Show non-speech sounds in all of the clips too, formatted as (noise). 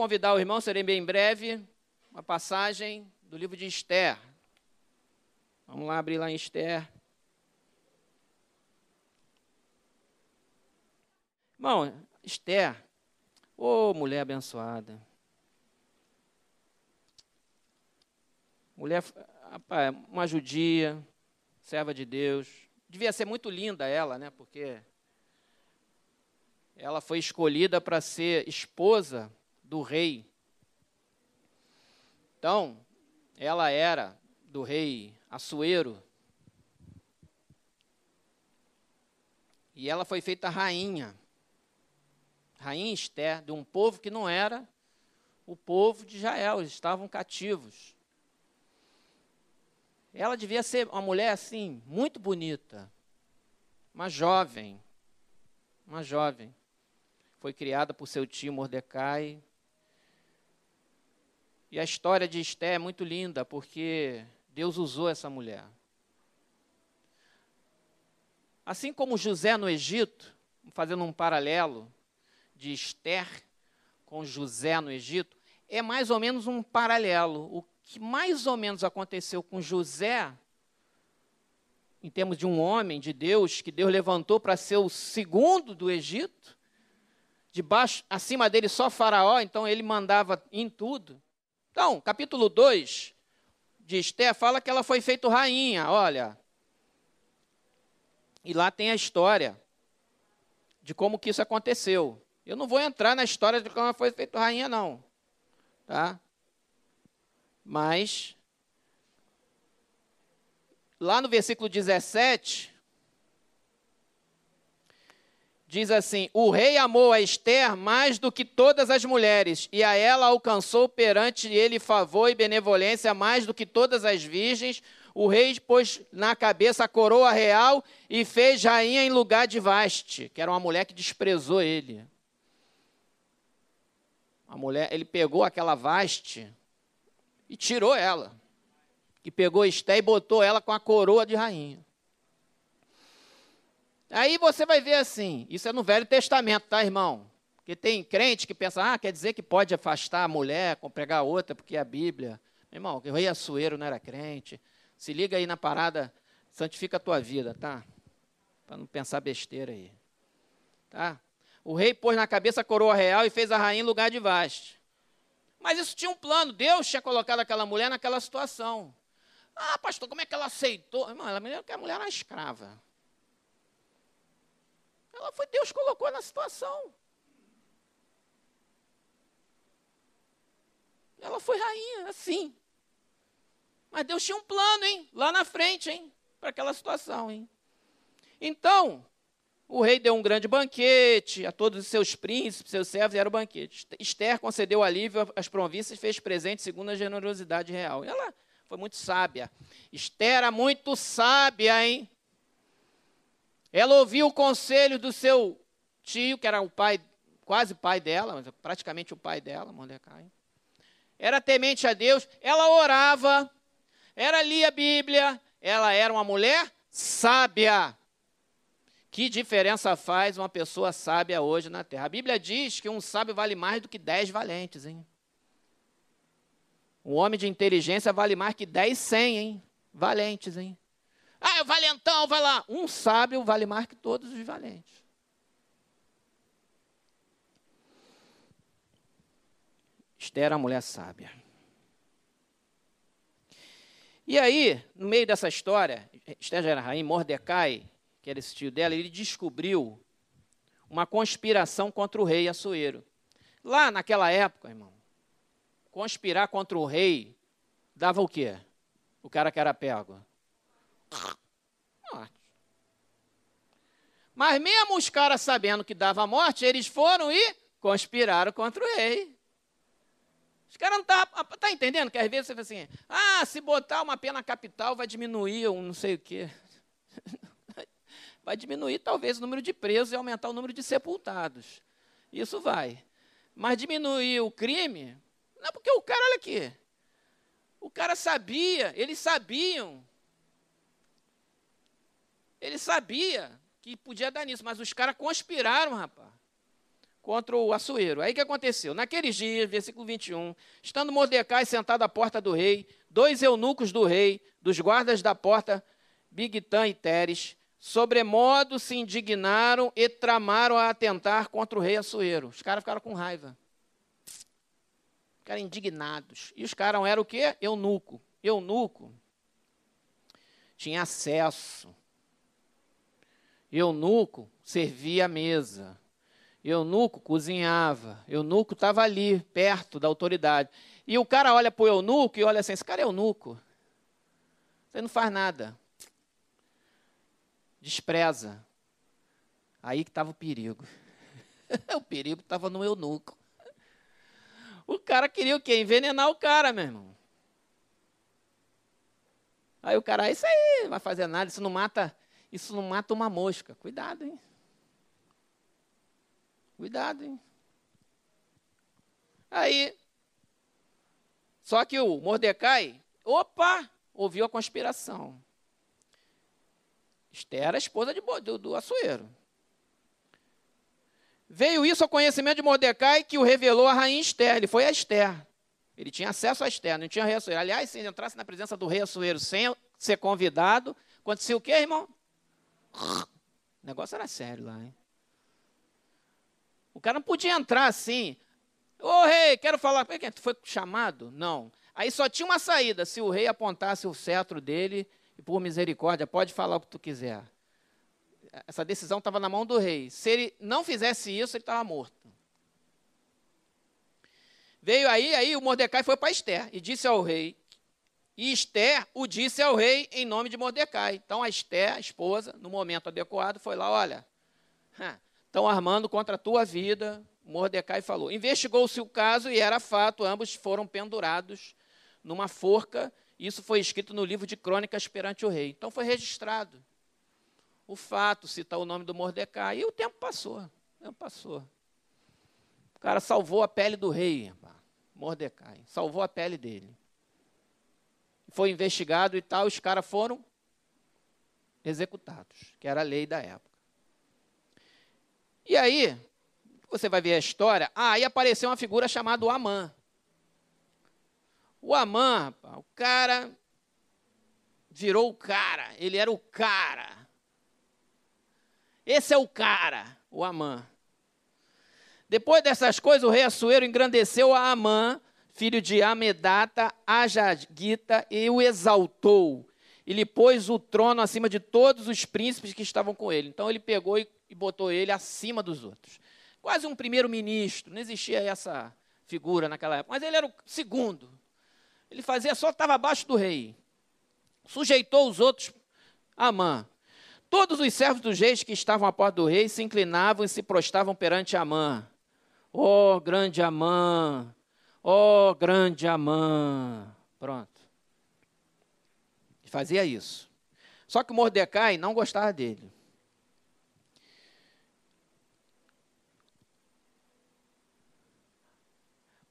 convidar o irmão, serei bem breve, uma passagem do livro de Esther. Vamos lá abrir lá em Esther. Irmão, Esther, ô oh, mulher abençoada. Mulher, rapaz, uma judia, serva de Deus. Devia ser muito linda ela, né? Porque ela foi escolhida para ser esposa do rei. Então, ela era do rei Assuero. E ela foi feita rainha. Rainha Esther, de um povo que não era o povo de Israel, eles estavam cativos. Ela devia ser uma mulher assim, muito bonita, uma jovem, uma jovem. Foi criada por seu tio Mordecai. E a história de Esté é muito linda, porque Deus usou essa mulher. Assim como José no Egito, fazendo um paralelo de Esther com José no Egito, é mais ou menos um paralelo. O que mais ou menos aconteceu com José, em termos de um homem de Deus, que Deus levantou para ser o segundo do Egito, debaixo, acima dele só Faraó, então ele mandava em tudo. Então, capítulo 2 de Esté fala que ela foi feita rainha, olha. E lá tem a história de como que isso aconteceu. Eu não vou entrar na história de como ela foi feita rainha, não. Tá? Mas, lá no versículo 17, diz assim: O rei amou a Esther mais do que todas as mulheres, e a ela alcançou perante ele favor e benevolência mais do que todas as virgens. O rei pôs na cabeça a coroa real e fez rainha em lugar de Vaste, que era uma mulher que desprezou ele. A mulher, ele pegou aquela Vaste, e tirou ela. E pegou Esté e botou ela com a coroa de rainha. Aí você vai ver assim, isso é no Velho Testamento, tá, irmão? Porque tem crente que pensa, ah, quer dizer que pode afastar a mulher, pregar outra, porque é a Bíblia. Meu irmão, o rei Assuero não era crente. Se liga aí na parada, santifica a tua vida, tá? Para não pensar besteira aí. Tá? O rei pôs na cabeça a coroa real e fez a rainha em lugar de Vaste. Mas isso tinha um plano. Deus tinha colocado aquela mulher naquela situação. Ah, pastor, como é que ela aceitou? Irmão, ela me que a mulher era escrava. Ela foi, Deus colocou na situação. Ela foi rainha, assim. Mas Deus tinha um plano, hein? Lá na frente, hein? Para aquela situação, hein? Então, o rei deu um grande banquete a todos os seus príncipes, seus servos, e era o banquete. Esther concedeu alívio às províncias e fez presente segundo a generosidade real. Ela foi muito sábia. Esther era muito sábia, hein? Ela ouviu o conselho do seu tio, que era o pai, quase pai dela, praticamente o pai dela, Mordecai. Era temente a Deus, ela orava, ela lia a Bíblia, ela era uma mulher sábia. Que diferença faz uma pessoa sábia hoje na terra? A Bíblia diz que um sábio vale mais do que dez valentes, hein? Um homem de inteligência vale mais que dez, cem, hein? Valentes, hein? Ah, o valentão, vai lá. Um sábio vale mais que todos os valentes. Esther era a mulher sábia. E aí, no meio dessa história, Esther já era rainha, Mordecai que era esse tio dela, ele descobriu uma conspiração contra o rei Assuero. Lá naquela época, irmão, conspirar contra o rei dava o quê? O cara que era pego. Morte. Mas mesmo os caras sabendo que dava morte, eles foram e conspiraram contra o rei. Os caras não. Tá, tá entendendo? Que às vezes você fala assim: ah, se botar uma pena capital vai diminuir um não sei o quê (laughs) vai diminuir talvez o número de presos e aumentar o número de sepultados. Isso vai. Mas diminuir o crime, não é porque o cara, olha aqui, o cara sabia, eles sabiam. Ele sabia que podia dar nisso, mas os caras conspiraram, rapaz. contra o Assuero. Aí o que aconteceu? Naqueles dias, versículo 21, estando Mordecai sentado à porta do rei, dois eunucos do rei, dos guardas da porta, Bigtan e Teres, sobremodo se indignaram e tramaram a atentar contra o rei Assuero. Os caras ficaram com raiva. Ficaram indignados. E os caras eram o quê? Eunuco. Eunuco tinha acesso. Eunuco servia a mesa. Eunuco cozinhava. Eunuco estava ali, perto da autoridade. E o cara olha para o eunuco e olha assim: esse cara é eunuco. Você não faz nada. Despreza. Aí que estava o perigo. (laughs) o perigo estava no eunuco. O cara queria o quê? Envenenar o cara, meu irmão. Aí o cara, isso aí, não vai fazer nada, isso não mata, isso não mata uma mosca. Cuidado, hein? Cuidado, hein? Aí, só que o Mordecai, opa, ouviu a conspiração. Esther era a esposa de, do, do Açoeiro. Veio isso ao conhecimento de Mordecai, que o revelou a rainha Esther. Ele foi a Esther. Ele tinha acesso à Esther, não tinha rei Assuero. Aliás, se ele entrasse na presença do rei Assuero sem ser convidado, acontecia o quê, irmão? O negócio era sério lá, hein? O cara não podia entrar assim. Ô rei, quero falar. Tu foi chamado? Não. Aí só tinha uma saída. Se o rei apontasse o cetro dele, e por misericórdia, pode falar o que tu quiser. Essa decisão estava na mão do rei. Se ele não fizesse isso, ele estava morto. Veio aí, aí o Mordecai foi para Esther e disse ao rei. E Esther o disse ao rei em nome de Mordecai. Então a Esther, a esposa, no momento adequado, foi lá: olha, estão armando contra a tua vida. Mordecai falou. Investigou-se o caso e era fato, ambos foram pendurados numa forca. Isso foi escrito no livro de crônicas perante o rei. Então foi registrado o fato, citar o nome do Mordecai. E o tempo passou. O tempo passou. O cara salvou a pele do rei, Mordecai. Salvou a pele dele. Foi investigado e tal, os caras foram executados, que era a lei da época. E aí, você vai ver a história, ah, aí apareceu uma figura chamada Amã. O Amã, o cara virou o cara, ele era o cara. Esse é o cara, o Amã. Depois dessas coisas, o rei Assuero engrandeceu a Amã, filho de Amedata, a Jagita, e o exaltou. E lhe pôs o trono acima de todos os príncipes que estavam com ele. Então ele pegou e, e botou ele acima dos outros. Quase um primeiro-ministro. Não existia essa figura naquela época. Mas ele era o segundo. Ele fazia só estava abaixo do rei. Sujeitou os outros a Amã. Todos os servos dos reis que estavam à porta do rei se inclinavam e se prostravam perante Amã. Oh, grande Amã, ó oh, grande Amã. Pronto. Fazia isso. Só que Mordecai não gostava dele.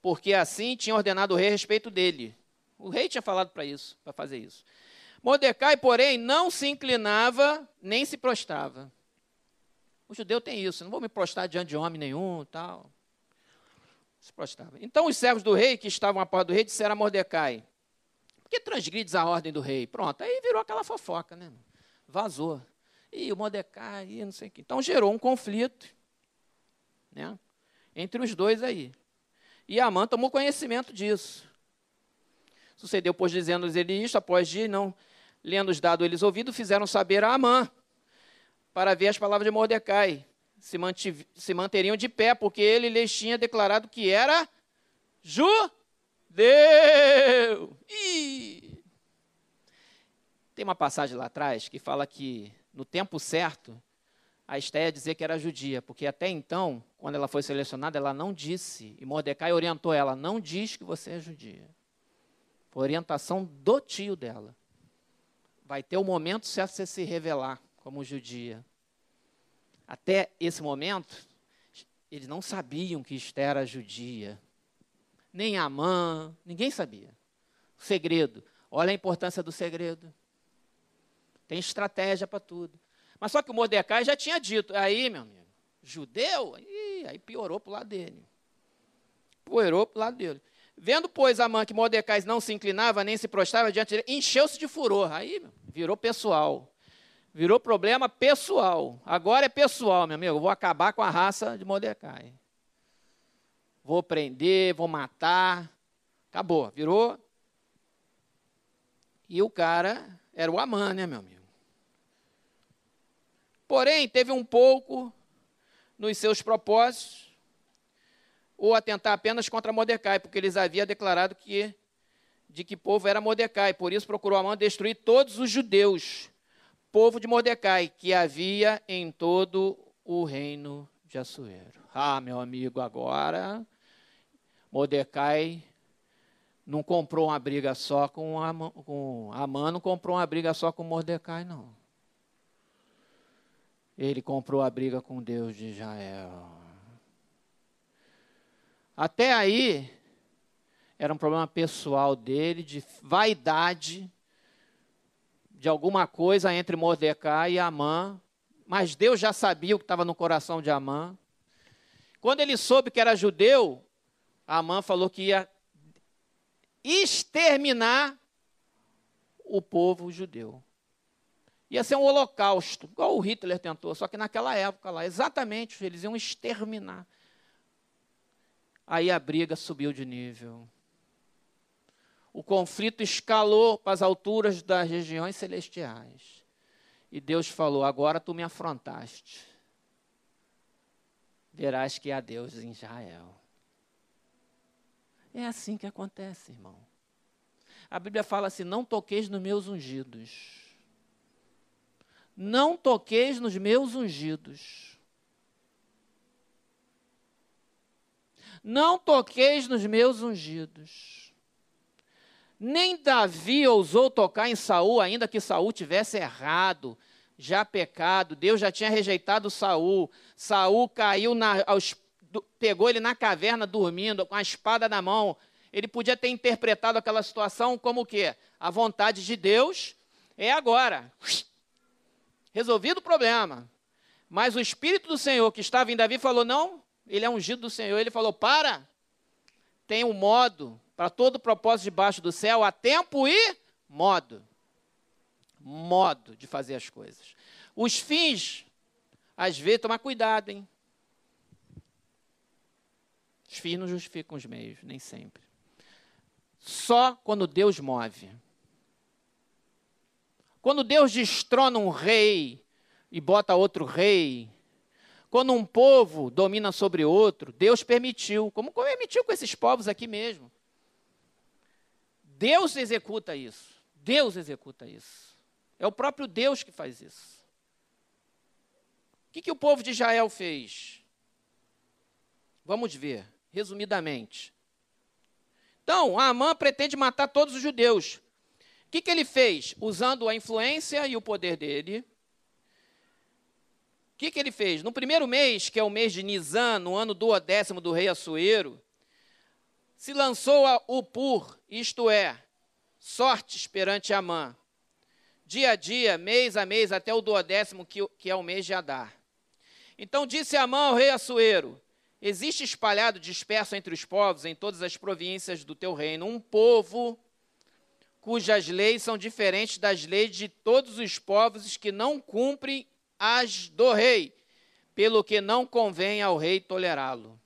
Porque assim tinha ordenado o rei a respeito dele. O rei tinha falado para isso, para fazer isso. Mordecai, porém, não se inclinava nem se prostrava. O judeu tem isso, não vou me prostrar diante de homem nenhum, tal se prostrava. Então os servos do rei que estavam à porta do rei disseram a Mordecai: Por que transgrides a ordem do rei? Pronto, aí virou aquela fofoca, né? Vazou. E o Mordecai, não sei o quê. Então gerou um conflito né? entre os dois aí. E Amã tomou conhecimento disso. Sucedeu, pois, dizendo-lhes ele isto, após de não lendo-os dado eles ouvido, fizeram saber a Amã, para ver as palavras de Mordecai se, mantiv, se manteriam de pé, porque ele lhes tinha declarado que era judeu. Ih! Tem uma passagem lá atrás que fala que, no tempo certo, a Estéia dizia que era judia, porque até então, quando ela foi selecionada, ela não disse, e Mordecai orientou ela, não diz que você é judia. Foi orientação do tio dela. Vai ter o um momento certo você se revelar como judia. Até esse momento, eles não sabiam que Esther era judia. Nem Amã, ninguém sabia. O segredo. Olha a importância do segredo. Tem estratégia para tudo. Mas só que o Mordecai já tinha dito. Aí, meu amigo, Judeu? Ih, aí piorou para o lado dele. Piorou para o lado dele. Vendo, pois, Amã que Mordecai não se inclinava nem se prostrava diante dele, encheu-se de furor. Aí virou pessoal. Virou problema pessoal. Agora é pessoal, meu amigo. vou acabar com a raça de Mordecai. Vou prender, vou matar. Acabou. Virou. E o cara era o Amã, né, meu amigo? Porém, teve um pouco nos seus propósitos ou atentar apenas contra Mordecai, porque eles haviam declarado que de que povo era Mordecai. Por isso procurou Amã destruir todos os judeus, povo de Mordecai, que havia em todo o reino de Assuero. Ah, meu amigo, agora Mordecai não comprou uma briga só com Amã, com Amã não comprou uma briga só com Mordecai, não. Ele comprou a briga com Deus de Israel. Até aí, era um problema pessoal dele, de vaidade, de alguma coisa entre Mordecai e Amã, mas Deus já sabia o que estava no coração de Amã. Quando ele soube que era judeu, Amã falou que ia exterminar o povo judeu. Ia ser um holocausto, igual o Hitler tentou, só que naquela época lá, exatamente, eles iam exterminar. Aí a briga subiu de nível. O conflito escalou para as alturas das regiões celestiais. E Deus falou: Agora tu me afrontaste. Verás que há Deus em Israel. É assim que acontece, irmão. A Bíblia fala assim: Não toqueis nos meus ungidos. Não toqueis nos meus ungidos. Não toqueis nos meus ungidos. Nem Davi ousou tocar em Saul, ainda que Saul tivesse errado, já pecado. Deus já tinha rejeitado Saul. Saul caiu na, aos, pegou ele na caverna dormindo, com a espada na mão. Ele podia ter interpretado aquela situação como o quê? A vontade de Deus é agora. Resolvido o problema. Mas o Espírito do Senhor que estava em Davi falou: não, ele é ungido do Senhor. Ele falou: para, tem um modo para todo propósito debaixo do céu, há tempo e modo. Modo de fazer as coisas. Os fins, às vezes, tomar cuidado, hein? Os fins não justificam os meios, nem sempre. Só quando Deus move. Quando Deus destrona um rei e bota outro rei, quando um povo domina sobre outro, Deus permitiu, como permitiu com esses povos aqui mesmo. Deus executa isso. Deus executa isso. É o próprio Deus que faz isso. O que, que o povo de Israel fez? Vamos ver, resumidamente. Então, Amã pretende matar todos os judeus. O que, que ele fez? Usando a influência e o poder dele, que, que ele fez? No primeiro mês, que é o mês de Nisan, no ano duodécimo do rei Assuero, se lançou a Upur, isto é, sortes perante Amã, dia a dia, mês a mês, até o duodécimo, que, que é o mês de Adar. Então disse Amã ao rei Assuero, existe espalhado, disperso entre os povos, em todas as províncias do teu reino, um povo cujas leis são diferentes das leis de todos os povos que não cumprem as do rei, pelo que não convém ao rei tolerá-lo.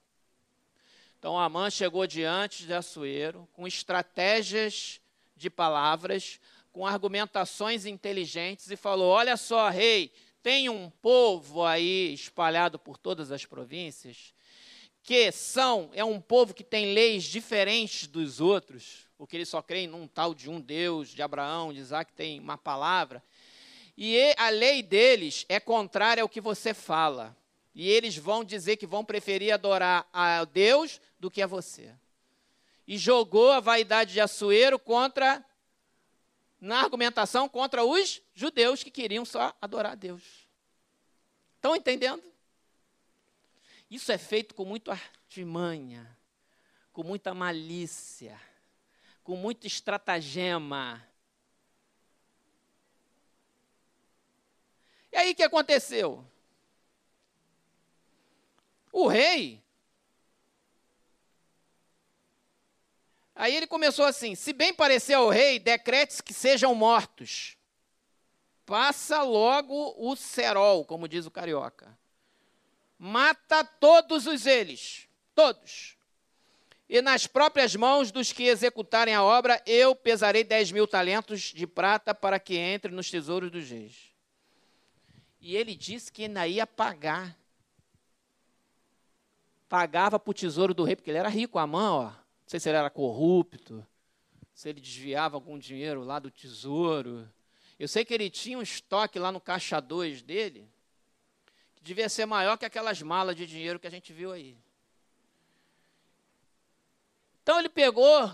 Então Amã chegou diante de Assuero com estratégias de palavras, com argumentações inteligentes e falou: Olha só, rei, tem um povo aí espalhado por todas as províncias que são, é um povo que tem leis diferentes dos outros, porque eles só creem num tal de um Deus, de Abraão, de Isaac, tem uma palavra. E a lei deles é contrária ao que você fala. E eles vão dizer que vão preferir adorar a Deus do que a você. E jogou a vaidade de Assuero contra, na argumentação, contra os judeus que queriam só adorar a Deus. Estão entendendo? Isso é feito com muita artimanha, com muita malícia, com muito estratagema E aí o que aconteceu? O rei. Aí ele começou assim: se bem parecer ao rei, decrete que sejam mortos. Passa logo o cerol, como diz o carioca. Mata todos os eles, todos. E nas próprias mãos dos que executarem a obra, eu pesarei dez mil talentos de prata para que entre nos tesouros dos reis. E ele disse que ainda ia pagar. Pagava para o tesouro do rei, porque ele era rico, a mão, ó. Não sei se ele era corrupto, se ele desviava algum dinheiro lá do tesouro. Eu sei que ele tinha um estoque lá no caixa 2 dele, que devia ser maior que aquelas malas de dinheiro que a gente viu aí. Então ele pegou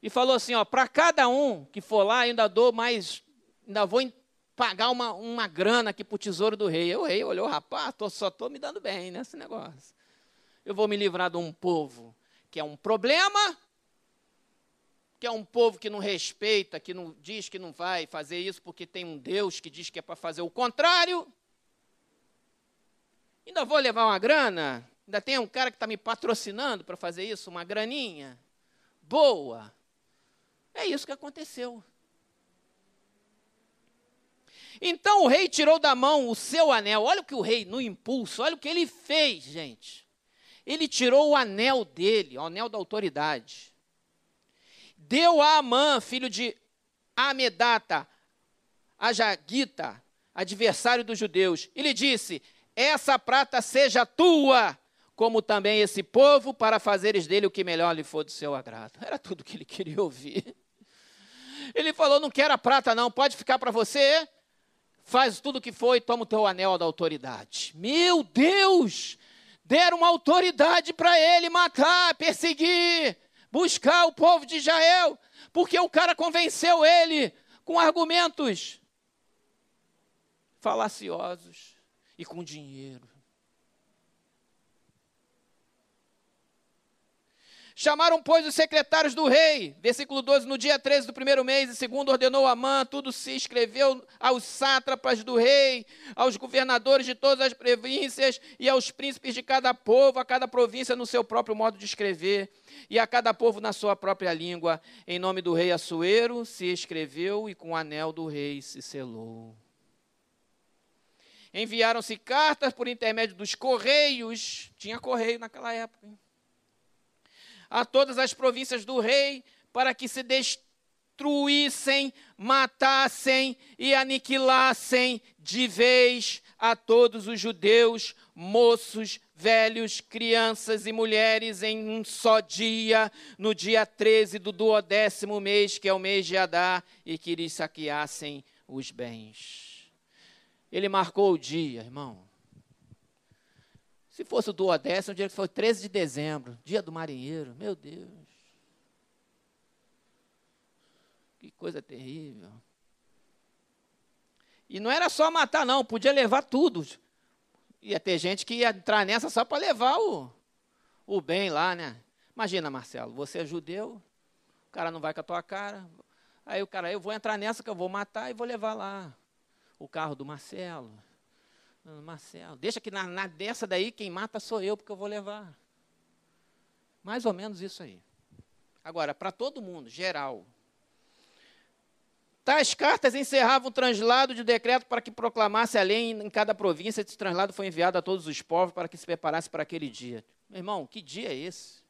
e falou assim, ó, para cada um que for lá, ainda dou mais, ainda vou pagar uma, uma grana aqui para o tesouro do rei. o rei olhou, rapaz, tô, só estou me dando bem nesse negócio. Eu vou me livrar de um povo que é um problema, que é um povo que não respeita, que não diz que não vai fazer isso porque tem um Deus que diz que é para fazer o contrário. Ainda vou levar uma grana? Ainda tem um cara que está me patrocinando para fazer isso, uma graninha? Boa. É isso que aconteceu. Então o rei tirou da mão o seu anel. Olha o que o rei, no impulso, olha o que ele fez, gente. Ele tirou o anel dele, o anel da autoridade. Deu a Amã, filho de Amedata, a Jaguita, adversário dos judeus, e lhe disse: Essa prata seja tua, como também esse povo, para fazeres dele o que melhor lhe for do seu agrado. Era tudo o que ele queria ouvir. Ele falou: Não quero a prata, não, pode ficar para você faz tudo o que foi toma o teu anel da autoridade. Meu Deus! Deram autoridade para ele matar, perseguir, buscar o povo de Israel, porque o cara convenceu ele com argumentos falaciosos e com dinheiro. Chamaram, pois, os secretários do rei. Versículo 12: No dia 13 do primeiro mês, e segundo ordenou Amã, tudo se escreveu aos sátrapas do rei, aos governadores de todas as províncias e aos príncipes de cada povo, a cada província no seu próprio modo de escrever, e a cada povo na sua própria língua. Em nome do rei Assuero se escreveu, e com o anel do rei se selou. Enviaram-se cartas por intermédio dos correios, tinha correio naquela época. Hein? A todas as províncias do rei, para que se destruíssem, matassem e aniquilassem de vez a todos os judeus, moços, velhos, crianças e mulheres em um só dia, no dia 13 do duodécimo mês, que é o mês de Adá, e que lhes saqueassem os bens. Ele marcou o dia, irmão. Se fosse o duodécimo, o dia que foi 13 de dezembro, dia do marinheiro, meu Deus. Que coisa terrível. E não era só matar, não, podia levar tudo. Ia ter gente que ia entrar nessa só para levar o, o bem lá, né? Imagina, Marcelo, você é judeu, o cara não vai com a tua cara. Aí o cara, eu vou entrar nessa que eu vou matar e vou levar lá o carro do Marcelo Marcelo, deixa que na, na dessa daí quem mata sou eu, porque eu vou levar. Mais ou menos isso aí. Agora, para todo mundo, geral. Tais cartas encerravam o translado de decreto para que proclamasse a lei em cada província. Esse translado foi enviado a todos os povos para que se preparasse para aquele dia. Meu irmão, que dia é esse?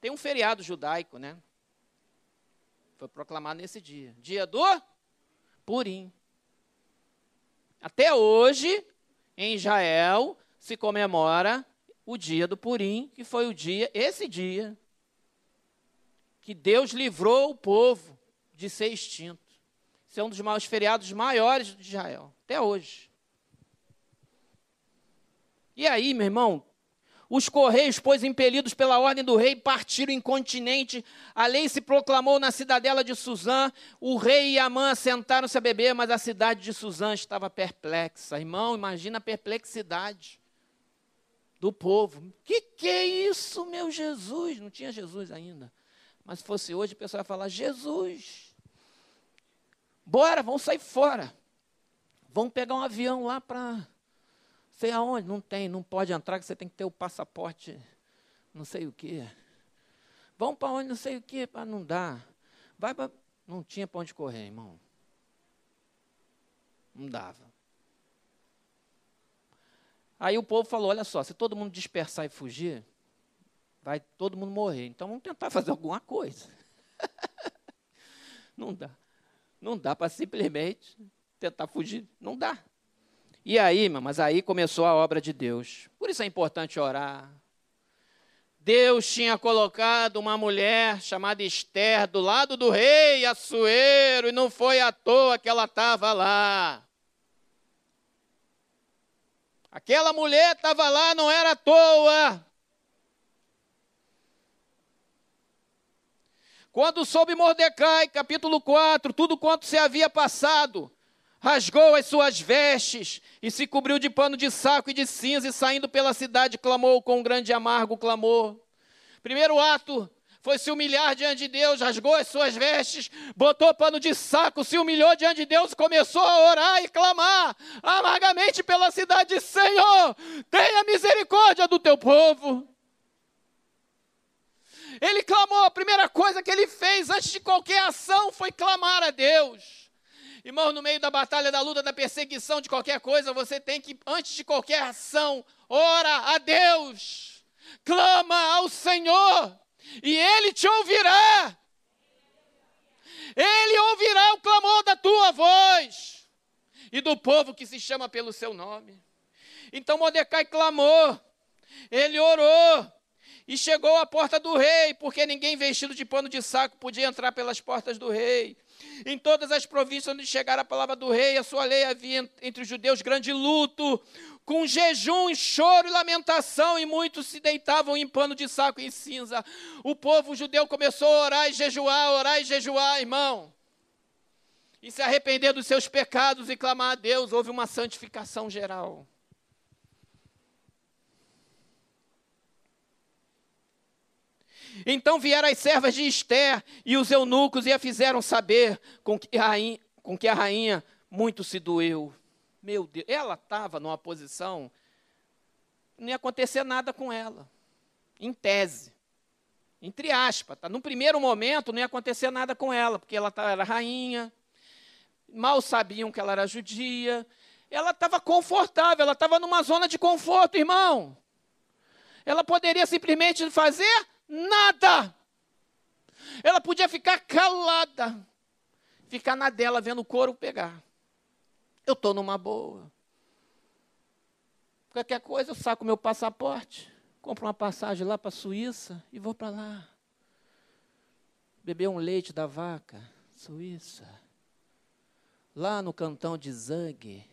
Tem um feriado judaico, né? Foi proclamado nesse dia. Dia do Purim. Até hoje, em Israel, se comemora o dia do Purim, que foi o dia, esse dia, que Deus livrou o povo de ser extinto. Esse é um dos maiores feriados maiores de Israel, até hoje. E aí, meu irmão, os correios, pois impelidos pela ordem do rei, partiram incontinente. A lei se proclamou na cidadela de Suzã. O rei e Amã sentaram-se a beber, mas a cidade de Suzã estava perplexa. Irmão, imagina a perplexidade do povo. Que que é isso, meu Jesus? Não tinha Jesus ainda. Mas se fosse hoje, o pessoal ia falar: Jesus, bora, vamos sair fora. Vamos pegar um avião lá para Sei aonde? Não tem, não pode entrar, que você tem que ter o passaporte, não sei o quê. Vão para onde, não sei o quê, para não dar. Vai para. Não tinha para onde correr, irmão. Não dava. Aí o povo falou: olha só, se todo mundo dispersar e fugir, vai todo mundo morrer. Então vamos tentar fazer alguma coisa. (laughs) não dá. Não dá para simplesmente tentar fugir. Não dá. E aí, mas aí começou a obra de Deus. Por isso é importante orar. Deus tinha colocado uma mulher chamada Esther do lado do rei Assuero, e não foi à toa que ela estava lá. Aquela mulher estava lá, não era à toa. Quando soube Mordecai, capítulo 4, tudo quanto se havia passado, rasgou as suas vestes e se cobriu de pano de saco e de cinza, e saindo pela cidade, clamou com um grande amargo clamor. Primeiro ato foi se humilhar diante de Deus, rasgou as suas vestes, botou pano de saco, se humilhou diante de Deus, começou a orar e clamar amargamente pela cidade: Senhor, tenha misericórdia do teu povo. Ele clamou, a primeira coisa que ele fez antes de qualquer ação foi clamar a Deus. Irmão, no meio da batalha, da luta, da perseguição, de qualquer coisa, você tem que, antes de qualquer ação, ora a Deus, clama ao Senhor, e Ele te ouvirá. Ele ouvirá o clamor da tua voz e do povo que se chama pelo seu nome. Então Mordecai clamou, ele orou, e chegou à porta do rei, porque ninguém vestido de pano de saco podia entrar pelas portas do rei. Em todas as províncias onde chegara a palavra do rei, a sua lei havia entre os judeus grande luto, com jejum, choro e lamentação, e muitos se deitavam em pano de saco e em cinza. O povo judeu começou a orar e jejuar, orar e jejuar, irmão. E se arrepender dos seus pecados e clamar a Deus, houve uma santificação geral. Então vieram as servas de Esther e os eunucos e a fizeram saber com que a rainha, com que a rainha muito se doeu. Meu Deus, ela estava numa posição, não ia acontecer nada com ela, em tese. Entre aspas, tá? no primeiro momento não ia acontecer nada com ela, porque ela era rainha, mal sabiam que ela era judia, ela estava confortável, ela estava numa zona de conforto, irmão. Ela poderia simplesmente fazer Nada. Ela podia ficar calada, ficar na dela vendo o couro pegar. Eu estou numa boa. Qualquer coisa, eu saco meu passaporte, compro uma passagem lá para a Suíça e vou para lá. Beber um leite da vaca, Suíça. Lá no cantão de Zang,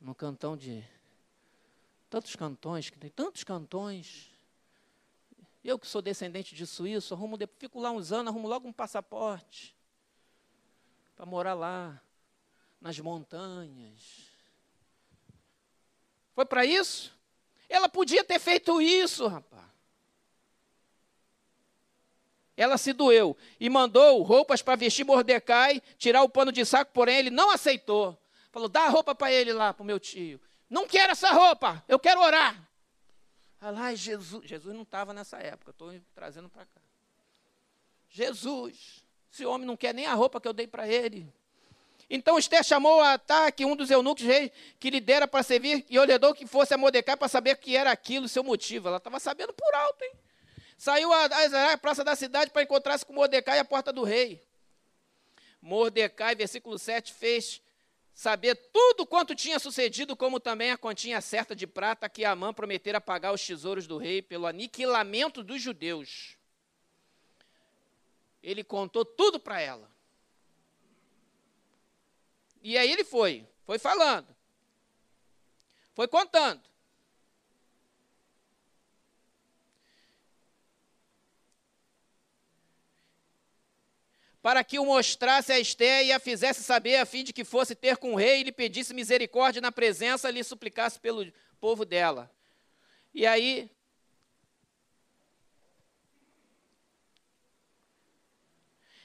no cantão de. Tantos cantões, que tem tantos cantões. Eu que sou descendente de suíço, arrumo, fico lá uns anos, arrumo logo um passaporte para morar lá, nas montanhas. Foi para isso? Ela podia ter feito isso, rapaz. Ela se doeu e mandou roupas para vestir Mordecai, tirar o pano de saco, porém ele não aceitou. Falou: dá a roupa para ele lá, para o meu tio. Não quero essa roupa, eu quero orar. Ah lá, Jesus. Jesus não estava nessa época, estou trazendo para cá. Jesus. Esse homem não quer nem a roupa que eu dei para ele. Então Esther chamou a Ataque, um dos eunucos rei, que lhe dera para servir, e olhou que fosse a Mordecai para saber o que era aquilo, seu motivo. Ela estava sabendo por alto, hein? Saiu a, a, a praça da cidade para encontrar-se com Mordecai à porta do rei. Mordecai, versículo 7, fez saber tudo quanto tinha sucedido, como também a continha certa de prata que Amã prometera pagar os tesouros do rei pelo aniquilamento dos judeus. Ele contou tudo para ela. E aí ele foi, foi falando, foi contando. Para que o mostrasse a Esté e a fizesse saber, a fim de que fosse ter com o rei e lhe pedisse misericórdia na presença e lhe suplicasse pelo povo dela. E aí.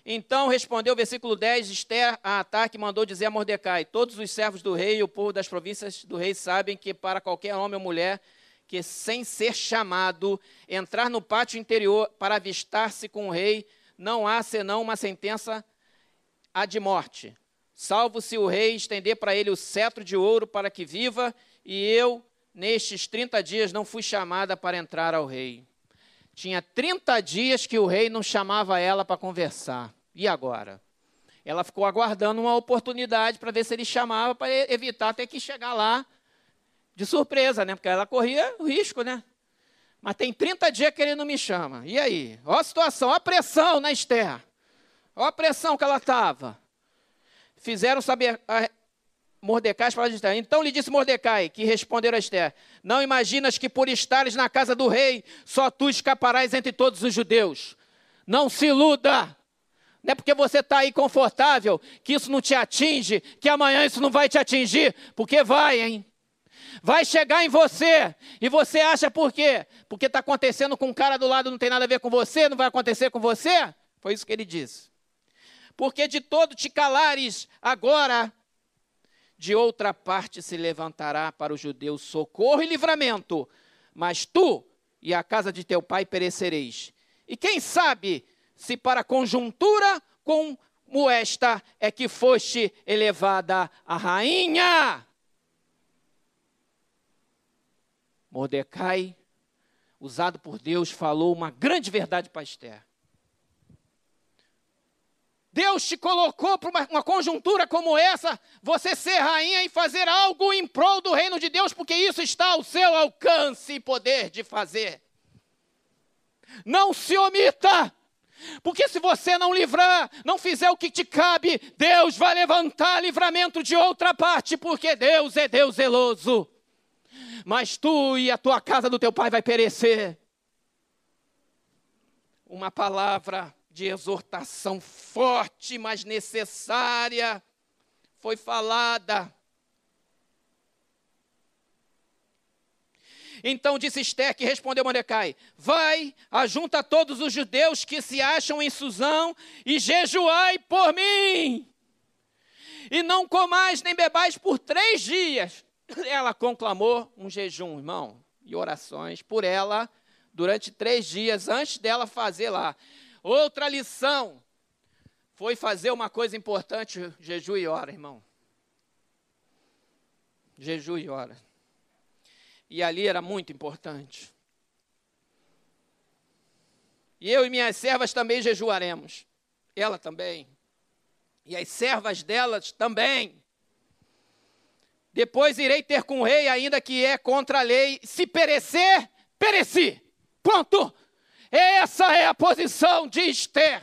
Então respondeu, versículo 10, Esther a ataque mandou dizer a Mordecai: Todos os servos do rei e o povo das províncias do rei sabem que para qualquer homem ou mulher que, sem ser chamado, entrar no pátio interior para avistar-se com o rei, não há senão uma sentença a de morte, salvo se o rei estender para ele o cetro de ouro para que viva, e eu, nestes 30 dias, não fui chamada para entrar ao rei. Tinha 30 dias que o rei não chamava ela para conversar. E agora? Ela ficou aguardando uma oportunidade para ver se ele chamava, para evitar ter que chegar lá de surpresa, né? Porque ela corria o risco, né? Mas tem 30 dias que ele não me chama. E aí? Olha a situação, olha a pressão na Esther. Olha a pressão que ela estava. Fizeram saber a Mordecai para Esther. Então lhe disse Mordecai, que responderam a Esther: Não imaginas que por estares na casa do rei, só tu escaparás entre todos os judeus. Não se iluda. Não é porque você está aí confortável que isso não te atinge, que amanhã isso não vai te atingir, porque vai, hein? Vai chegar em você. E você acha por quê? Porque está acontecendo com um cara do lado, não tem nada a ver com você, não vai acontecer com você? Foi isso que ele disse. Porque de todo te calares agora, de outra parte se levantará para os judeus socorro e livramento, mas tu e a casa de teu pai perecereis. E quem sabe se para conjuntura como esta é que foste elevada a rainha? Mordecai, usado por Deus, falou uma grande verdade para Esther. Deus te colocou para uma, uma, conjuntura como essa, você ser rainha e fazer algo em prol do reino de Deus, porque isso está ao seu alcance e poder de fazer. Não se omita, porque se você não livrar, não fizer o que te cabe, Deus vai levantar livramento de outra parte, porque Deus é Deus zeloso mas tu e a tua casa do teu pai vai perecer. Uma palavra de exortação forte, mas necessária, foi falada. Então disse Esther, que respondeu Mordecai: Vai, ajunta todos os judeus que se acham em Suzão e jejuai por mim. E não comais nem bebais por três dias, (laughs) ela conclamou um jejum, irmão, e orações por ela durante três dias antes dela fazer lá. Outra lição foi fazer uma coisa importante: jejum e ora, irmão. Jejum e ora. E ali era muito importante. E eu e minhas servas também jejuaremos. Ela também. E as servas delas também. Depois irei ter com o rei, ainda que é contra a lei. Se perecer, pereci. Ponto. Essa é a posição de Esther.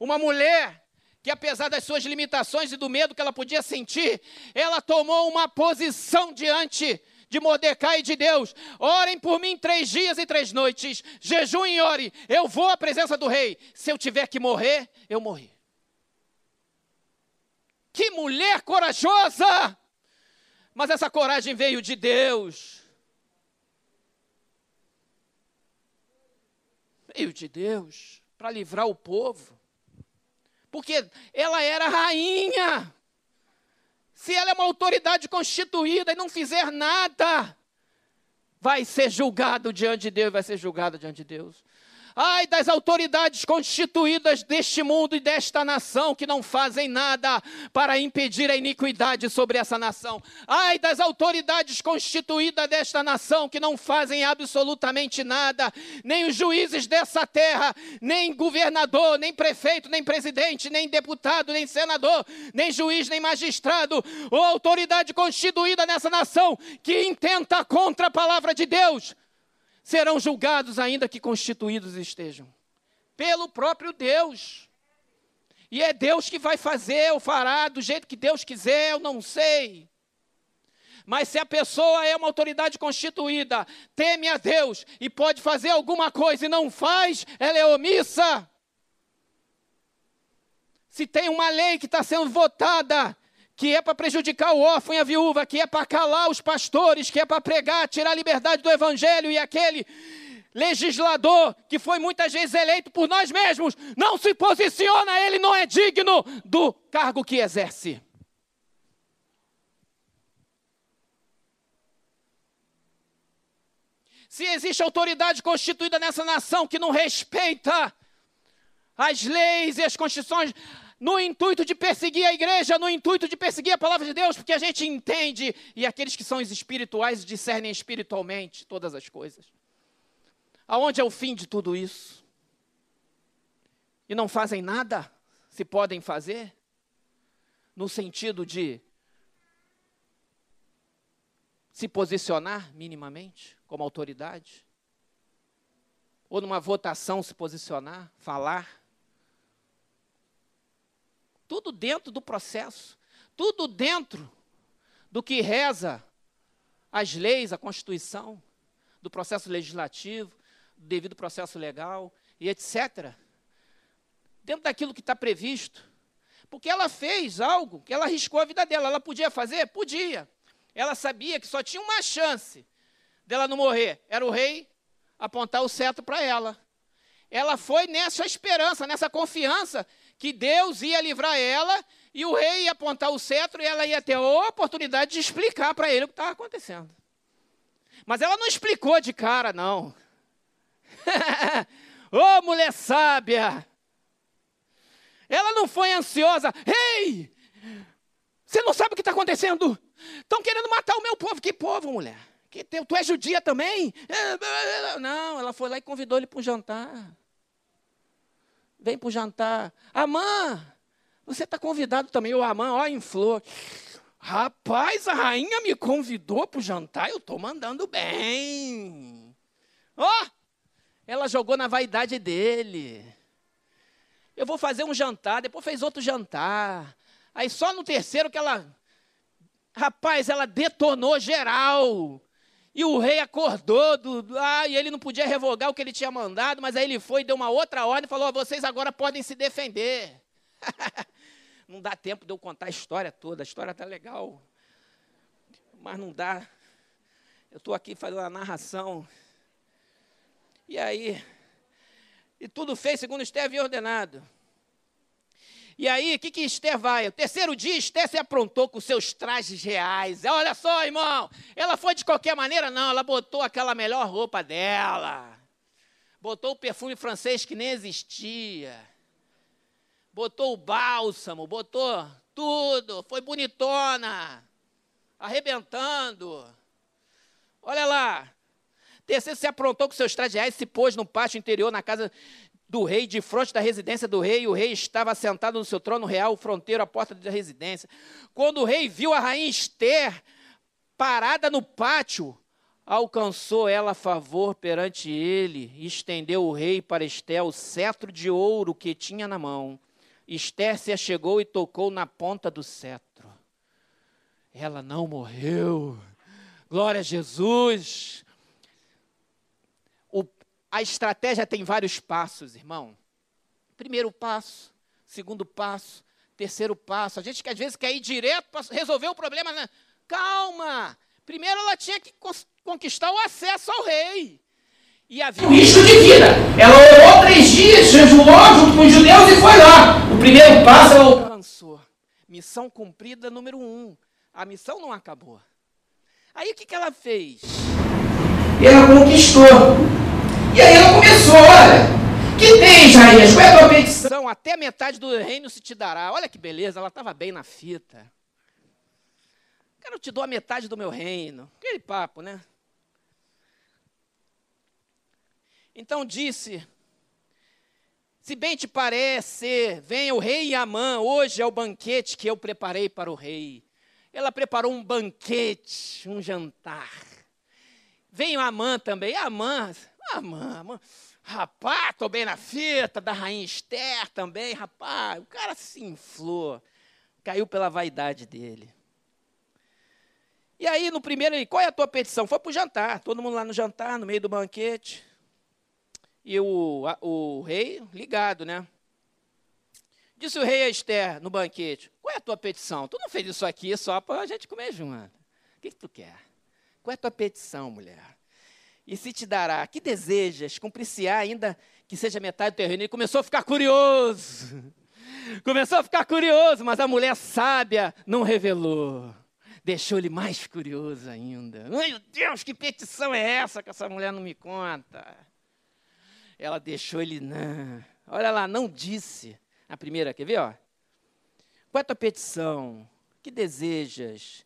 Uma mulher que, apesar das suas limitações e do medo que ela podia sentir, ela tomou uma posição diante de Mordecai e de Deus. Orem por mim três dias e três noites. Jejum e ore. Eu vou à presença do rei. Se eu tiver que morrer, eu morri. Que mulher corajosa! Mas essa coragem veio de Deus. Veio de Deus para livrar o povo. Porque ela era rainha. Se ela é uma autoridade constituída e não fizer nada, vai ser julgado diante de Deus, vai ser julgado diante de Deus. Ai das autoridades constituídas deste mundo e desta nação que não fazem nada para impedir a iniquidade sobre essa nação. Ai das autoridades constituídas desta nação que não fazem absolutamente nada, nem os juízes dessa terra, nem governador, nem prefeito, nem presidente, nem deputado, nem senador, nem juiz, nem magistrado, ou autoridade constituída nessa nação que intenta contra a palavra de Deus serão julgados, ainda que constituídos estejam, pelo próprio Deus. E é Deus que vai fazer ou fará do jeito que Deus quiser, eu não sei. Mas se a pessoa é uma autoridade constituída, teme a Deus e pode fazer alguma coisa e não faz, ela é omissa. Se tem uma lei que está sendo votada que é para prejudicar o órfão e a viúva, que é para calar os pastores, que é para pregar, tirar a liberdade do evangelho, e aquele legislador que foi muitas vezes eleito por nós mesmos, não se posiciona, ele não é digno do cargo que exerce. Se existe autoridade constituída nessa nação que não respeita as leis e as constituições, no intuito de perseguir a igreja, no intuito de perseguir a palavra de Deus, porque a gente entende, e aqueles que são espirituais discernem espiritualmente todas as coisas. Aonde é o fim de tudo isso? E não fazem nada, se podem fazer, no sentido de se posicionar minimamente como autoridade? Ou numa votação se posicionar, falar? Tudo dentro do processo, tudo dentro do que reza as leis, a Constituição, do processo legislativo, do devido processo legal e etc. Dentro daquilo que está previsto. Porque ela fez algo que ela arriscou a vida dela. Ela podia fazer? Podia. Ela sabia que só tinha uma chance dela não morrer. Era o rei apontar o cetro para ela. Ela foi nessa esperança, nessa confiança que Deus ia livrar ela e o rei ia apontar o cetro e ela ia ter a oportunidade de explicar para ele o que estava acontecendo. Mas ela não explicou de cara, não. (laughs) Ô oh, mulher sábia! Ela não foi ansiosa. Ei! Você não sabe o que está acontecendo? Estão querendo matar o meu povo. Que povo, mulher? Que teu, tu é judia também? Não, ela foi lá e convidou ele para um jantar vem para o jantar. Amã, você está convidado também. O Amã, ó, em flor. Rapaz, a rainha me convidou para o jantar, eu estou mandando bem. Ó, oh, ela jogou na vaidade dele. Eu vou fazer um jantar, depois fez outro jantar. Aí só no terceiro que ela. Rapaz, ela detonou geral. E o rei acordou, do, ah, e ele não podia revogar o que ele tinha mandado, mas aí ele foi, deu uma outra ordem e falou: oh, vocês agora podem se defender. (laughs) não dá tempo de eu contar a história toda, a história está legal, mas não dá. Eu estou aqui fazendo a narração. E aí, e tudo fez segundo havia ordenado. E aí, o que, que Esther vai? O terceiro dia, Esther se aprontou com seus trajes reais. Olha só, irmão, ela foi de qualquer maneira? Não, ela botou aquela melhor roupa dela. Botou o perfume francês que nem existia. Botou o bálsamo, botou tudo. Foi bonitona. Arrebentando. Olha lá. Terceiro se aprontou com seus trajes reais, se pôs no pátio interior, na casa do rei, de frente da residência do rei, e o rei estava sentado no seu trono real, fronteiro à porta da residência. Quando o rei viu a rainha Esther parada no pátio, alcançou ela favor perante ele, e estendeu o rei para Esther o cetro de ouro que tinha na mão. Esther se achegou e tocou na ponta do cetro. Ela não morreu. Glória a Jesus. A estratégia tem vários passos, irmão. Primeiro passo, segundo passo, terceiro passo. A gente que às vezes quer ir direto para resolver o problema. Né? Calma! Primeiro ela tinha que conquistar o acesso ao rei. E havia um risco de vida. Ela orou três dias, jejuou junto com os judeus e foi lá. O primeiro passo ela alcançou. Missão cumprida número um. A missão não acabou. Aí o que, que ela fez? Ela conquistou olha, que tem, Isaías? Qual é a tua petição? Até metade do reino se te dará. Olha que beleza, ela estava bem na fita. Quero te dar a metade do meu reino. Aquele papo, né? Então disse: Se bem te parecer, venha o rei Amã, hoje é o banquete que eu preparei para o rei. Ela preparou um banquete, um jantar. Veio Amã também. Amã, ah, mano, rapaz, tô bem na fita, da rainha Esther também, rapaz. O cara se inflou, caiu pela vaidade dele. E aí, no primeiro, ele, qual é a tua petição? Foi para o jantar, todo mundo lá no jantar, no meio do banquete. E o, a, o rei, ligado, né? Disse o rei a Esther no banquete: Qual é a tua petição? Tu não fez isso aqui só para a gente comer junto. O que, que tu quer? Qual é a tua petição, mulher? E se te dará. Que desejas? Cumprir-se-á ainda que seja metade do terreno. Ele começou a ficar curioso. (laughs) Começou a ficar curioso, mas a mulher sábia não revelou. Deixou ele mais curioso ainda. Meu Deus, que petição é essa que essa mulher não me conta? Ela deixou ele, não. Olha lá, não disse. A primeira, quer ver? Ó? Qual é a tua petição? Que desejas?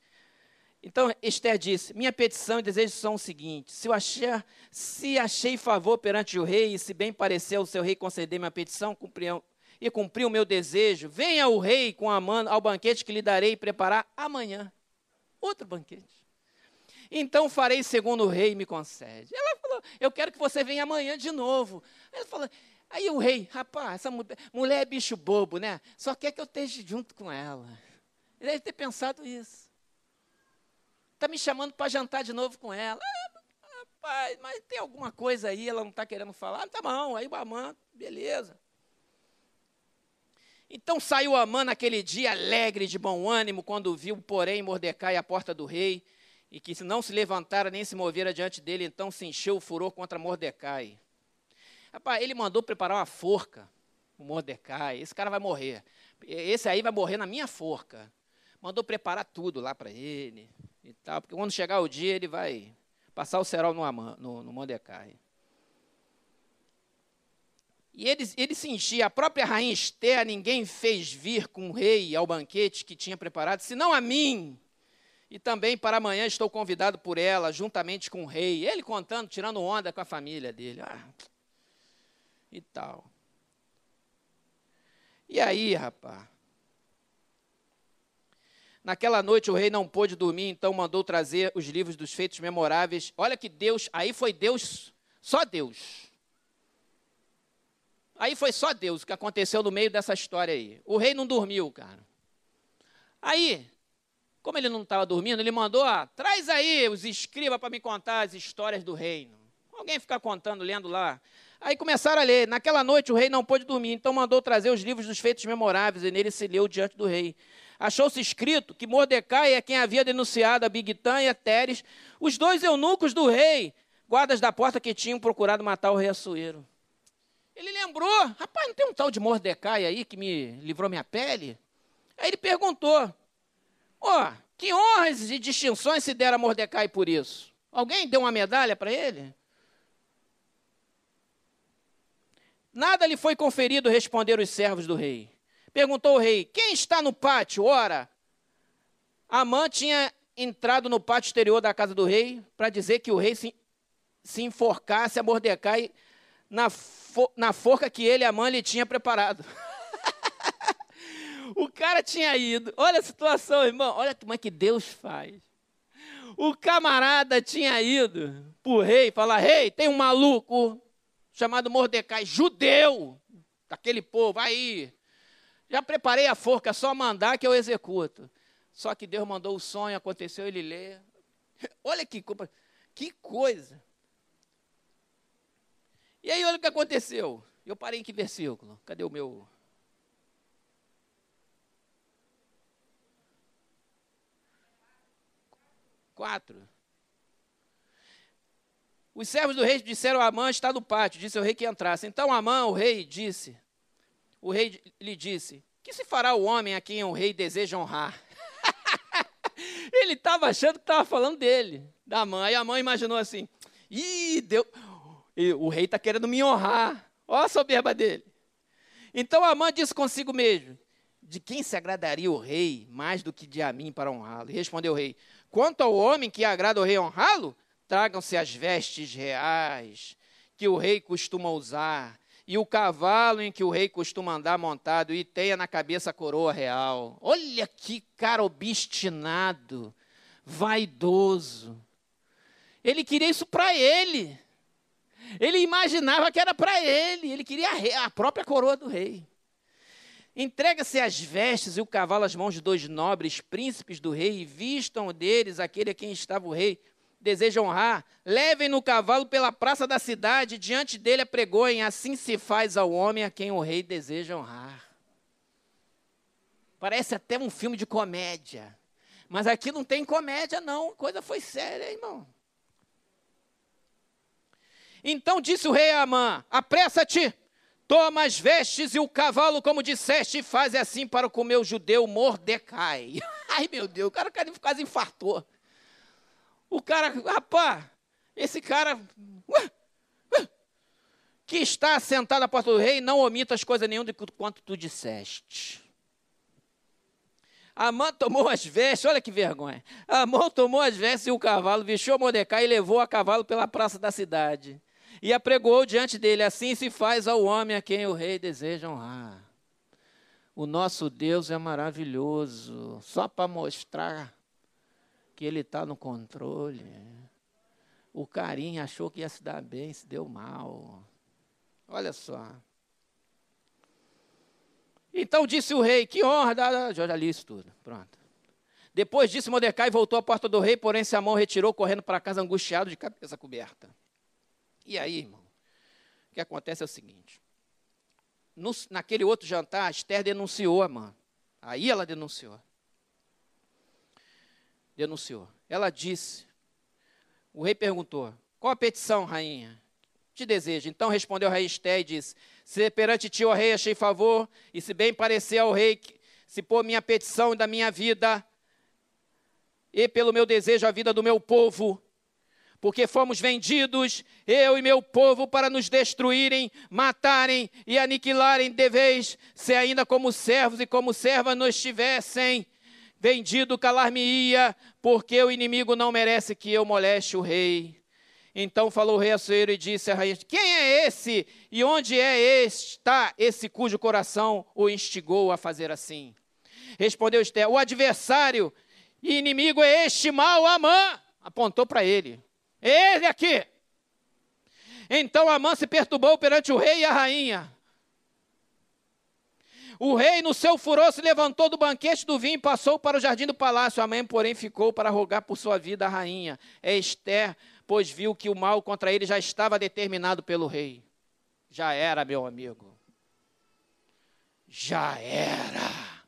Então Esther disse: Minha petição e desejo são o seguinte: se eu achar, se achei favor perante o rei, e se bem pareceu o seu rei conceder minha petição e cumprir o meu desejo, venha o rei com a mão ao banquete que lhe darei preparar amanhã. Outro banquete. Então farei segundo o rei me concede. Ela falou: Eu quero que você venha amanhã de novo. Ela falou: Aí o rei, rapaz, essa mulher é bicho bobo, né? Só quer que eu esteja junto com ela. Ele deve ter pensado isso. Está me chamando para jantar de novo com ela. Ah, rapaz, mas tem alguma coisa aí, ela não está querendo falar? Tá bom, aí o Amã, beleza. Então saiu Amã naquele dia alegre, de bom ânimo, quando viu, porém, Mordecai à porta do rei, e que não se levantara nem se movera diante dele, então se encheu o furor contra Mordecai. Rapaz, ele mandou preparar uma forca, o Mordecai, esse cara vai morrer. Esse aí vai morrer na minha forca. Mandou preparar tudo lá para ele e tal, porque quando chegar o dia ele vai passar o cerol no, no, no Mordecai. E ele, ele se enchia, a própria rainha Esther, ninguém fez vir com o rei ao banquete que tinha preparado, senão a mim. E também para amanhã estou convidado por ela, juntamente com o rei. Ele contando, tirando onda com a família dele. Ah, e tal. E aí, rapaz? Naquela noite o rei não pôde dormir, então mandou trazer os livros dos feitos memoráveis. Olha que Deus, aí foi Deus, só Deus. Aí foi só Deus o que aconteceu no meio dessa história aí. O rei não dormiu, cara. Aí, como ele não estava dormindo, ele mandou, ah, traz aí os escribas para me contar as histórias do reino. Alguém ficar contando, lendo lá. Aí começaram a ler. Naquela noite o rei não pôde dormir, então mandou trazer os livros dos feitos memoráveis, e nele se leu diante do rei achou-se escrito que Mordecai é quem havia denunciado a Bigtã e a Teres, os dois eunucos do rei, guardas da porta que tinham procurado matar o rei Assuero. Ele lembrou, rapaz, não tem um tal de Mordecai aí que me livrou minha pele? Aí ele perguntou, ó, oh, que honras e distinções se deram a Mordecai por isso? Alguém deu uma medalha para ele? Nada lhe foi conferido, responderam os servos do rei. Perguntou o rei: Quem está no pátio? Ora, Amã tinha entrado no pátio exterior da casa do rei para dizer que o rei se, se enforcasse a Mordecai na, fo, na forca que ele, Amã, lhe tinha preparado. (laughs) o cara tinha ido. Olha a situação, irmão. Olha como é que Deus faz. O camarada tinha ido para o rei falar: Rei, tem um maluco chamado Mordecai, judeu, daquele povo, aí, já preparei a forca, só mandar que eu executo. Só que Deus mandou o sonho, aconteceu, ele lê. (laughs) Olha que, que coisa. E aí, olha o que aconteceu. Eu parei em que versículo? Cadê o meu? Quatro. Os servos do rei disseram a Amã, está no pátio, disse o rei que entrasse. Então Amã, o rei, disse, o rei lhe disse: Que se fará o homem a quem o rei deseja honrar? (laughs) Ele estava achando que estava falando dele, da mãe. A mãe imaginou assim: Ih, deu. o rei está querendo me honrar. Olha a soberba dele. Então a mãe disse consigo mesmo: De quem se agradaria o rei mais do que de a mim para honrá-lo? E respondeu o rei: Quanto ao homem que agrada o rei honrá-lo, tragam-se as vestes reais que o rei costuma usar e o cavalo em que o rei costuma andar montado e tenha na cabeça a coroa real. Olha que cara obstinado, vaidoso. Ele queria isso para ele. Ele imaginava que era para ele. Ele queria a, própria coroa do rei. Entrega-se as vestes e o cavalo às mãos de dois nobres príncipes do rei, e vistam deles aquele a quem estava o rei, deseja honrar, levem no cavalo pela praça da cidade, diante dele apregoem, assim se faz ao homem a quem o rei deseja honrar. Parece até um filme de comédia. Mas aqui não tem comédia, não. Coisa foi séria, irmão. Então disse o rei a Amã: Apressa-te, toma as vestes e o cavalo, como disseste, e faz assim para o meu judeu Mordecai. (laughs) Ai, meu Deus, o cara quase infartou. O cara, rapaz, esse cara que está sentado à porta do rei, não omita as coisas nenhuma de quanto tu disseste. Amã tomou as vestes, olha que vergonha. Amã tomou as vestes e o cavalo, vestiu Mordecai e levou a cavalo pela praça da cidade. E apregoou diante dele: Assim se faz ao homem a quem o rei deseja honrar. O nosso Deus é maravilhoso, só para mostrar que ele está no controle. O carinho achou que ia se dar bem, se deu mal. Olha só. Então disse o rei, que honra, já, já li isso tudo, pronto. Depois disso, Mordecai voltou à porta do rei, porém Samão retirou, correndo para casa angustiado, de cabeça coberta. E aí, irmão, o que acontece é o seguinte. No, naquele outro jantar, Esther denunciou a mãe. Aí ela denunciou. Denunciou. Ela disse, o rei perguntou, qual a petição, rainha? Te deseja. Então respondeu o rei Esther e disse, se perante ti, ó rei, achei favor, e se bem parecer ao rei, se por minha petição da minha vida, e pelo meu desejo a vida do meu povo, porque fomos vendidos, eu e meu povo, para nos destruírem, matarem e aniquilarem, deveis, se ainda como servos e como servas nos tivessem vendido, calar-me-ia, porque o inimigo não merece que eu moleste o rei. Então falou o rei Assuero e disse à rainha: Quem é esse e onde é está esse cujo coração o instigou a fazer assim? Respondeu Esther: O adversário e inimigo é este mal Amã. Apontou para ele: Ele aqui. Então Amã se perturbou perante o rei e a rainha. O rei, no seu furor, se levantou do banquete do vinho e passou para o jardim do palácio. A mãe, porém, ficou para rogar por sua vida a rainha. É Esther pois viu que o mal contra ele já estava determinado pelo rei. Já era, meu amigo. Já era.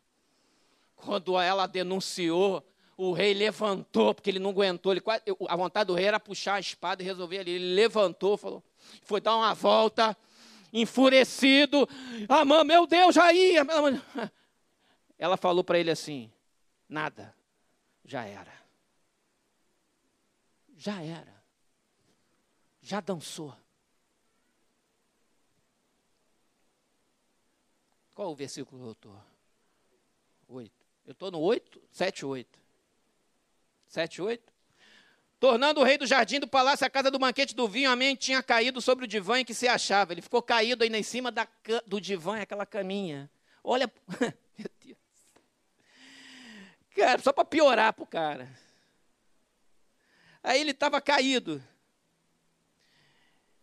Quando ela denunciou, o rei levantou, porque ele não aguentou. Ele, a vontade do rei era puxar a espada e resolver ali. Ele levantou, falou, foi dar uma volta, enfurecido. Ah, mãe, meu Deus, já ia. Ela falou para ele assim: nada, já era. Já era já dançou. Qual o versículo que eu estou? Oito. Eu estou no oito, sete, oito. Sete, oito. Tornando o rei do jardim do palácio a casa do banquete do vinho, a mente tinha caído sobre o divã em que se achava. Ele ficou caído aí em cima da, do divã, aquela caminha. Olha, (laughs) meu Deus. Cara, só para piorar para o cara. Aí ele estava caído.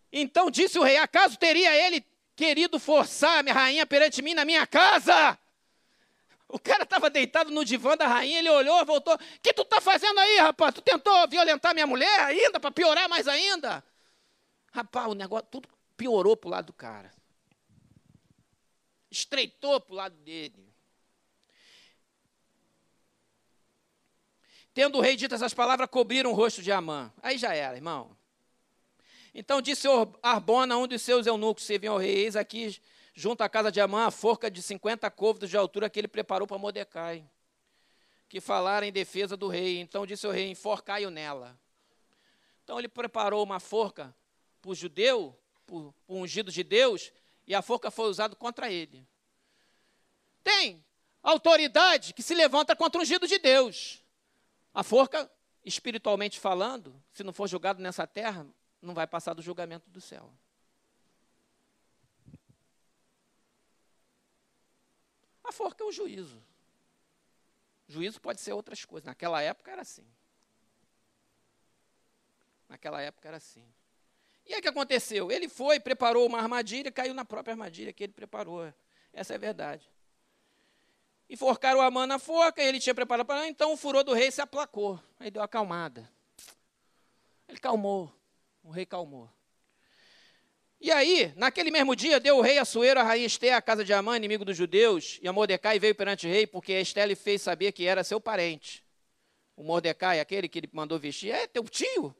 Então disse o rei: Acaso teria ele querido forçar a minha rainha perante mim na minha casa? O cara estava deitado no divã da rainha, ele olhou, voltou. O que tu está fazendo aí, rapaz? Tu tentou violentar minha mulher ainda, para piorar mais ainda? Rapaz, o negócio tudo piorou para o lado do cara. Estreitou para o lado dele. Tendo o rei dito essas palavras, cobriram o rosto de Amã. Aí já era, irmão. Então disse Arbona, um dos seus eunucos, serviam ao rei, eis aqui, junto à casa de Amã, a forca de 50 côvados de altura que ele preparou para Mordecai, que falara em defesa do rei. Então disse o rei, enforcai-o nela. Então ele preparou uma forca para o judeu, para o ungido de Deus, e a forca foi usada contra ele. Tem autoridade que se levanta contra o ungido de Deus. A forca, espiritualmente falando, se não for julgado nessa terra, não vai passar do julgamento do céu. Forca é o juízo. Juízo pode ser outras coisas. Naquela época era assim. Naquela época era assim. E aí o que aconteceu? Ele foi, preparou uma armadilha, caiu na própria armadilha que ele preparou. Essa é a verdade. Enforcaram a mão na forca, ele tinha preparado para então o furor do rei se aplacou. Aí deu acalmada. Ele calmou. O rei calmou. E aí, naquele mesmo dia, deu o rei Assuero a rainha Esté à casa de Amã, inimigo dos judeus, e a Mordecai veio perante o rei, porque a Esté lhe fez saber que era seu parente. O Mordecai, aquele que ele mandou vestir, é teu tio.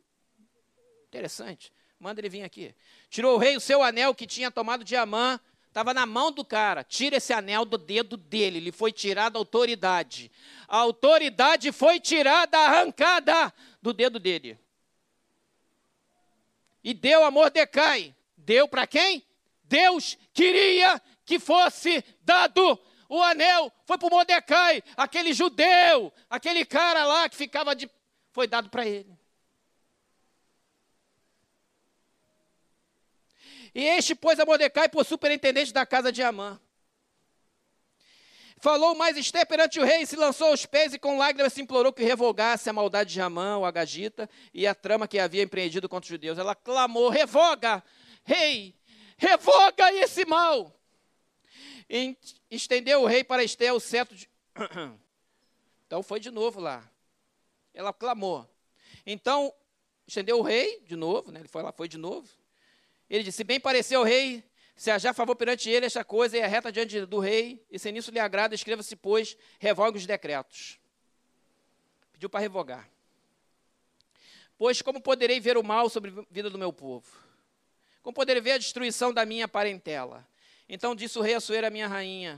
Interessante. manda ele vir aqui. Tirou o rei o seu anel que tinha tomado de Amã, estava na mão do cara. Tira esse anel do dedo dele, lhe foi tirada a autoridade. A autoridade foi tirada, arrancada do dedo dele. E deu a Mordecai. Deu para quem? Deus queria que fosse dado o anel. Foi para Mordecai, aquele judeu, aquele cara lá que ficava de. Foi dado para ele. E este pôs a Mordecai por superintendente da casa de Amã. Falou mais Esther perante o rei, se lançou aos pés e com lágrimas se implorou que revogasse a maldade de Amã, o Agagita, e a trama que havia empreendido contra os judeus. Ela clamou: revoga, rei, revoga esse mal. E estendeu o rei para Esther o cetro de. (coughs) Então foi de novo lá. Ela clamou. Então, estendeu o rei, de novo, né? ele foi lá, foi de novo. Ele disse: Bem pareceu o rei, se haja favor perante ele esta coisa, e é reta diante do rei, e se nisso lhe agrada, escreva-se, pois, revogue os decretos. Pediu para revogar. Pois como poderei ver o mal sobre a vida do meu povo? Como poderei ver a destruição da minha parentela? Então disse o rei Assuero, a minha rainha,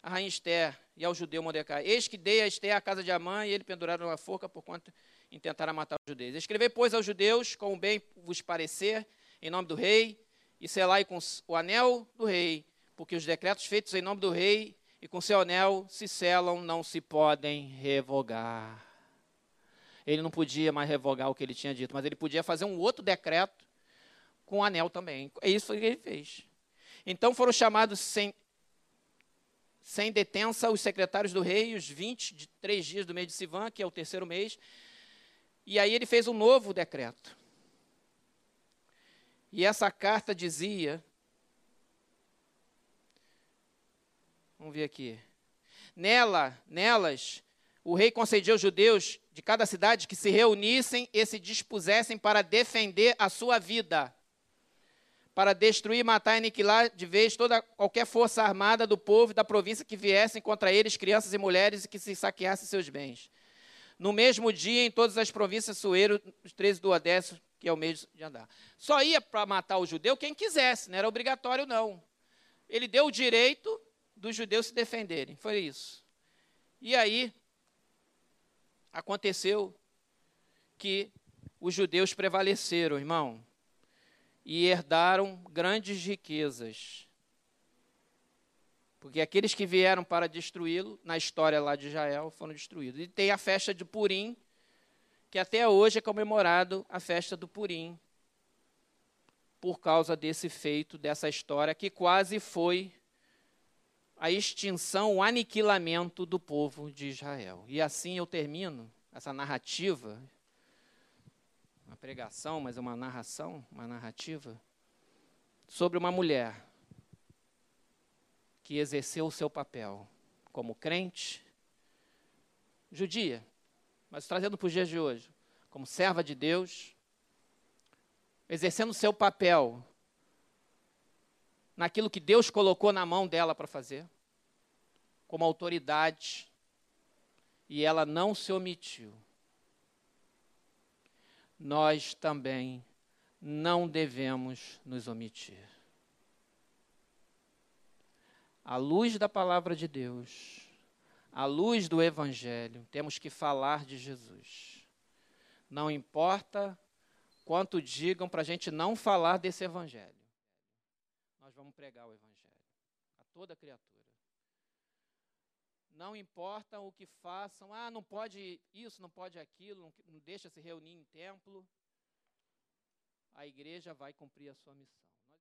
a rainha Esther, e ao judeu Mordecai: Eis que dei a Esther a casa de Amã, e ele penduraram uma forca por quanto intentaram matar os judeus. Escrevei, pois, aos judeus, como bem vos parecer, em nome do rei, e selai com o anel do rei, porque os decretos feitos em nome do rei e com seu anel se selam, não se podem revogar. Ele não podia mais revogar o que ele tinha dito, mas ele podia fazer um outro decreto com o anel também. É isso que ele fez. Então foram chamados sem, sem detença os secretários do rei, os 23 dias do mês de Sivan, que é o terceiro mês. E aí ele fez um novo decreto. E essa carta dizia. Vamos ver aqui. Nela, nelas, o rei concedia aos judeus de cada cidade que se reunissem e se dispusessem para defender a sua vida, para destruir, matar e aniquilar de vez toda qualquer força armada do povo e da província que viessem contra eles, crianças e mulheres, e que se saqueassem seus bens. No mesmo dia, em todas as províncias, Sueiro, os 13 do Odécio, que é o meio de andar. Só ia para matar o judeu quem quisesse, não era obrigatório, não. Ele deu o direito dos judeus se defenderem, foi isso. E aí, aconteceu que os judeus prevaleceram, irmão, e herdaram grandes riquezas. Porque aqueles que vieram para destruí-lo, na história lá de Israel, foram destruídos. E tem a festa de Purim, que até hoje é comemorado a festa do Purim, por causa desse feito, dessa história, que quase foi a extinção, o aniquilamento do povo de Israel. E assim eu termino essa narrativa, uma pregação, mas é uma narração, uma narrativa, sobre uma mulher que exerceu o seu papel como crente, judia, mas trazendo para os dias de hoje, como serva de Deus, exercendo o seu papel naquilo que Deus colocou na mão dela para fazer, como autoridade, e ela não se omitiu. Nós também não devemos nos omitir. À luz da palavra de Deus, à luz do Evangelho, temos que falar de Jesus. Não importa quanto digam para a gente não falar desse Evangelho. Nós vamos pregar o Evangelho a toda criatura. Não importa o que façam, ah, não pode isso, não pode aquilo, não, deixa se reunir em templo. A igreja vai cumprir a sua missão.